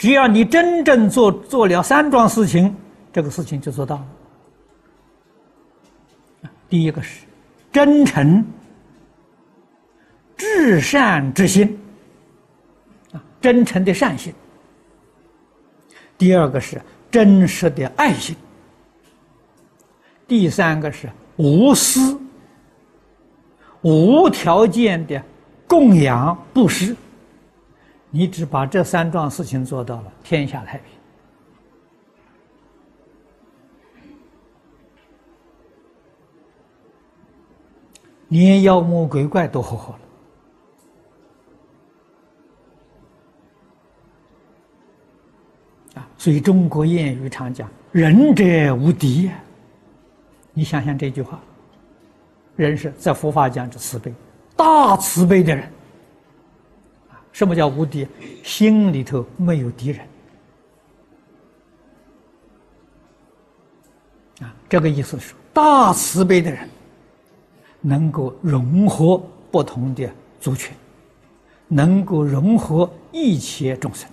只要你真正做做了三桩事情，这个事情就做到了。第一个是真诚、至善之心，啊，真诚的善心；第二个是真实的爱心；第三个是无私、无条件的供养布施。你只把这三桩事情做到了，天下太平。连妖魔鬼怪都活活了啊！所以中国谚语常讲“仁者无敌”呀。你想想这句话，人是在佛法讲是慈悲，大慈悲的人。什么叫无敌？心里头没有敌人啊。这个意思是大慈悲的人。能够融合不同的族群，能够融合一切众生。